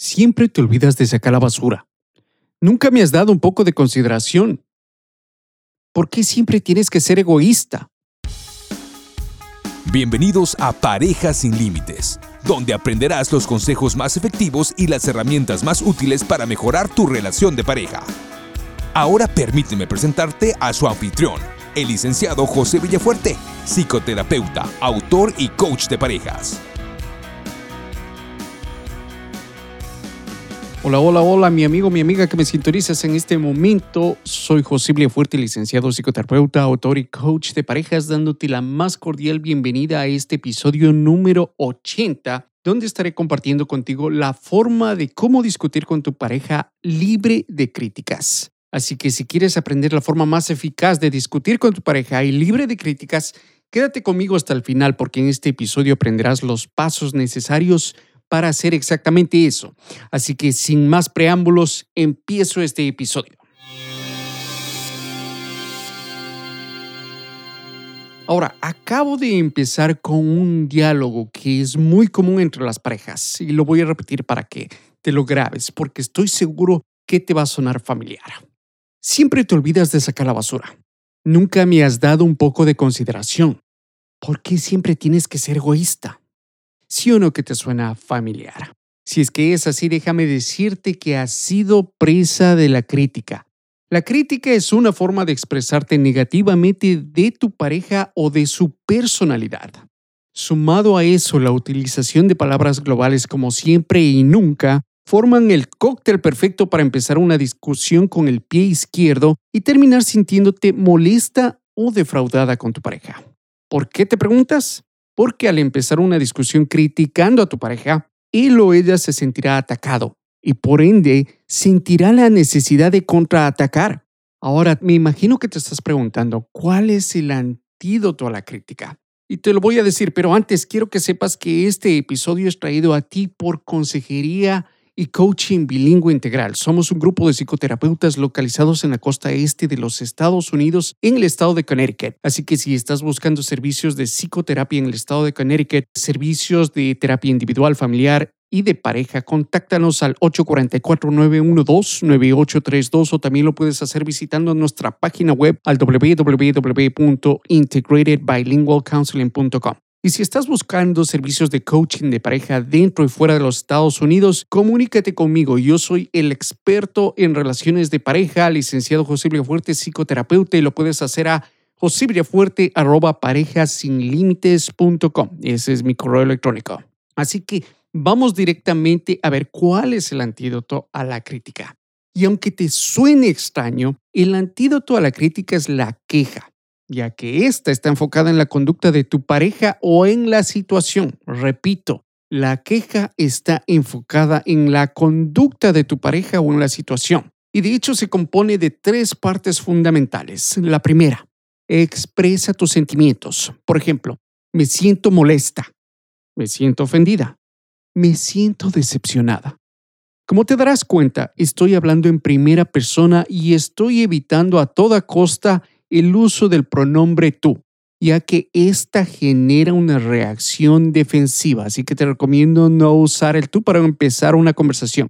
Siempre te olvidas de sacar la basura. Nunca me has dado un poco de consideración. ¿Por qué siempre tienes que ser egoísta? Bienvenidos a Parejas sin Límites, donde aprenderás los consejos más efectivos y las herramientas más útiles para mejorar tu relación de pareja. Ahora permíteme presentarte a su anfitrión, el licenciado José Villafuerte, psicoterapeuta, autor y coach de parejas. Hola, hola, hola, mi amigo, mi amiga que me sintonizas en este momento. Soy José Fuerte, licenciado psicoterapeuta, autor y coach de parejas, dándote la más cordial bienvenida a este episodio número 80, donde estaré compartiendo contigo la forma de cómo discutir con tu pareja libre de críticas. Así que si quieres aprender la forma más eficaz de discutir con tu pareja y libre de críticas, quédate conmigo hasta el final porque en este episodio aprenderás los pasos necesarios para hacer exactamente eso. Así que sin más preámbulos, empiezo este episodio. Ahora, acabo de empezar con un diálogo que es muy común entre las parejas y lo voy a repetir para que te lo grabes porque estoy seguro que te va a sonar familiar. Siempre te olvidas de sacar la basura. Nunca me has dado un poco de consideración. ¿Por qué siempre tienes que ser egoísta? ¿Sí o no que te suena familiar? Si es que es así, déjame decirte que has sido presa de la crítica. La crítica es una forma de expresarte negativamente de tu pareja o de su personalidad. Sumado a eso, la utilización de palabras globales como siempre y nunca forman el cóctel perfecto para empezar una discusión con el pie izquierdo y terminar sintiéndote molesta o defraudada con tu pareja. ¿Por qué te preguntas? Porque al empezar una discusión criticando a tu pareja, él o ella se sentirá atacado y por ende sentirá la necesidad de contraatacar. Ahora, me imagino que te estás preguntando, ¿cuál es el antídoto a la crítica? Y te lo voy a decir, pero antes quiero que sepas que este episodio es traído a ti por Consejería y Coaching Bilingüe Integral. Somos un grupo de psicoterapeutas localizados en la costa este de los Estados Unidos, en el estado de Connecticut. Así que si estás buscando servicios de psicoterapia en el estado de Connecticut, servicios de terapia individual, familiar y de pareja, contáctanos al 844-912-9832 o también lo puedes hacer visitando nuestra página web al www.integratedbilingualcounseling.com. Y si estás buscando servicios de coaching de pareja dentro y fuera de los Estados Unidos, comunícate conmigo. Yo soy el experto en relaciones de pareja, licenciado José Fuerte, psicoterapeuta, y lo puedes hacer a josebriafuerte.parejasinlimites.com. Ese es mi correo electrónico. Así que vamos directamente a ver cuál es el antídoto a la crítica. Y aunque te suene extraño, el antídoto a la crítica es la queja ya que ésta está enfocada en la conducta de tu pareja o en la situación. Repito, la queja está enfocada en la conducta de tu pareja o en la situación. Y de hecho se compone de tres partes fundamentales. La primera, expresa tus sentimientos. Por ejemplo, me siento molesta, me siento ofendida, me siento decepcionada. Como te darás cuenta, estoy hablando en primera persona y estoy evitando a toda costa el uso del pronombre tú, ya que esta genera una reacción defensiva. Así que te recomiendo no usar el tú para empezar una conversación.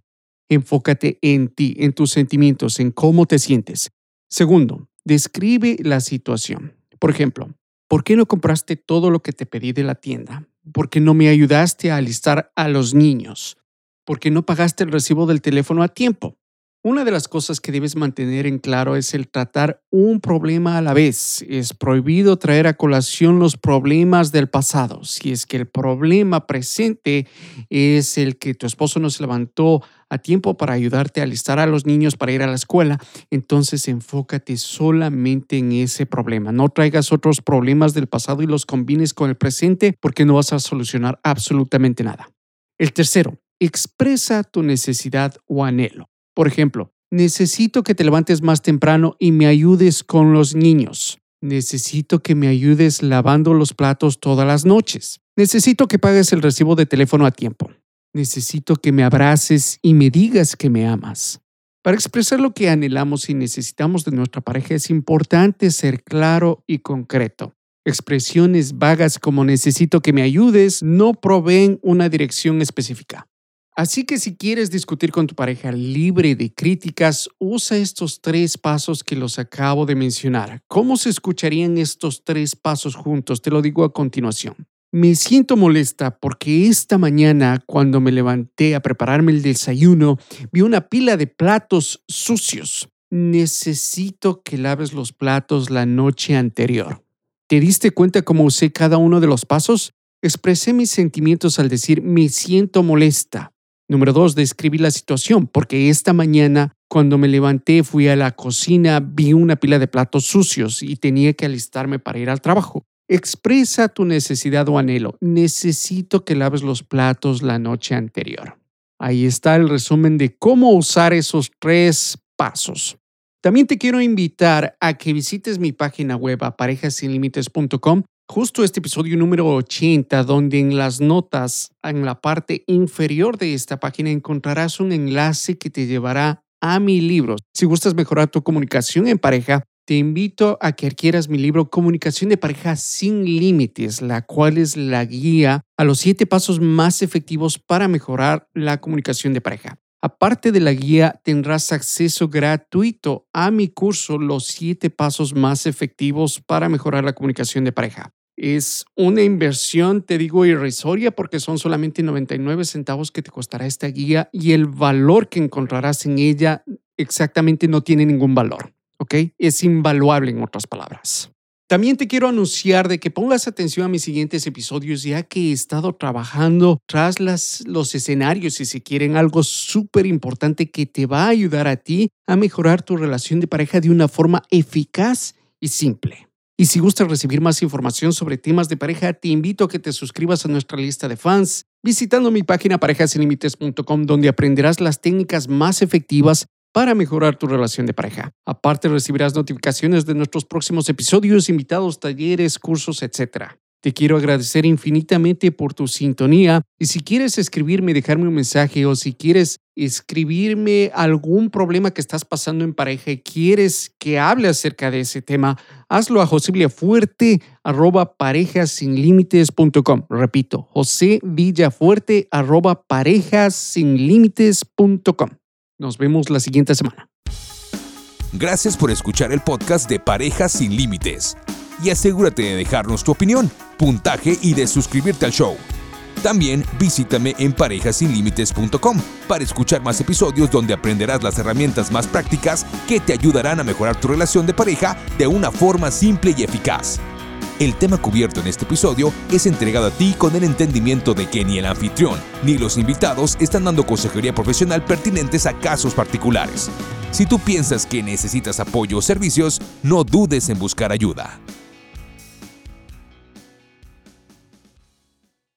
Enfócate en ti, en tus sentimientos, en cómo te sientes. Segundo, describe la situación. Por ejemplo, ¿por qué no compraste todo lo que te pedí de la tienda? ¿Por qué no me ayudaste a alistar a los niños? ¿Por qué no pagaste el recibo del teléfono a tiempo? Una de las cosas que debes mantener en claro es el tratar un problema a la vez. Es prohibido traer a colación los problemas del pasado. Si es que el problema presente es el que tu esposo no se levantó a tiempo para ayudarte a alistar a los niños para ir a la escuela, entonces enfócate solamente en ese problema. No traigas otros problemas del pasado y los combines con el presente porque no vas a solucionar absolutamente nada. El tercero, expresa tu necesidad o anhelo. Por ejemplo, necesito que te levantes más temprano y me ayudes con los niños. Necesito que me ayudes lavando los platos todas las noches. Necesito que pagues el recibo de teléfono a tiempo. Necesito que me abraces y me digas que me amas. Para expresar lo que anhelamos y necesitamos de nuestra pareja es importante ser claro y concreto. Expresiones vagas como necesito que me ayudes no proveen una dirección específica. Así que si quieres discutir con tu pareja libre de críticas, usa estos tres pasos que los acabo de mencionar. ¿Cómo se escucharían estos tres pasos juntos? Te lo digo a continuación. Me siento molesta porque esta mañana, cuando me levanté a prepararme el desayuno, vi una pila de platos sucios. Necesito que laves los platos la noche anterior. ¿Te diste cuenta cómo usé cada uno de los pasos? Expresé mis sentimientos al decir me siento molesta. Número dos, describí la situación, porque esta mañana, cuando me levanté, fui a la cocina, vi una pila de platos sucios y tenía que alistarme para ir al trabajo. Expresa tu necesidad o anhelo. Necesito que laves los platos la noche anterior. Ahí está el resumen de cómo usar esos tres pasos. También te quiero invitar a que visites mi página web parejasinlimites.com justo este episodio número 80, donde en las notas, en la parte inferior de esta página, encontrarás un enlace que te llevará a mi libro. Si gustas mejorar tu comunicación en pareja, te invito a que adquieras mi libro Comunicación de pareja sin límites, la cual es la guía a los siete pasos más efectivos para mejorar la comunicación de pareja. Aparte de la guía, tendrás acceso gratuito a mi curso Los siete pasos más efectivos para mejorar la comunicación de pareja. Es una inversión, te digo, irrisoria porque son solamente 99 centavos que te costará esta guía y el valor que encontrarás en ella exactamente no tiene ningún valor, ¿ok? Es invaluable en otras palabras. También te quiero anunciar de que pongas atención a mis siguientes episodios ya que he estado trabajando tras las, los escenarios, si se quieren, algo súper importante que te va a ayudar a ti a mejorar tu relación de pareja de una forma eficaz y simple. Y si gustas recibir más información sobre temas de pareja, te invito a que te suscribas a nuestra lista de fans visitando mi página parejasinlimites.com donde aprenderás las técnicas más efectivas para mejorar tu relación de pareja. Aparte recibirás notificaciones de nuestros próximos episodios, invitados, talleres, cursos, etc. Te quiero agradecer infinitamente por tu sintonía y si quieres escribirme, dejarme un mensaje o si quieres escribirme algún problema que estás pasando en pareja y quieres que hable acerca de ese tema, hazlo a josevillafuerte arroba parejasinlímites.com. Repito, josevillafuerte arroba parejasinlímites.com. Nos vemos la siguiente semana. Gracias por escuchar el podcast de Parejas sin Límites y asegúrate de dejarnos tu opinión, puntaje y de suscribirte al show. También visítame en parejasinlimites.com para escuchar más episodios donde aprenderás las herramientas más prácticas que te ayudarán a mejorar tu relación de pareja de una forma simple y eficaz. El tema cubierto en este episodio es entregado a ti con el entendimiento de que ni el anfitrión ni los invitados están dando consejería profesional pertinentes a casos particulares. Si tú piensas que necesitas apoyo o servicios, no dudes en buscar ayuda.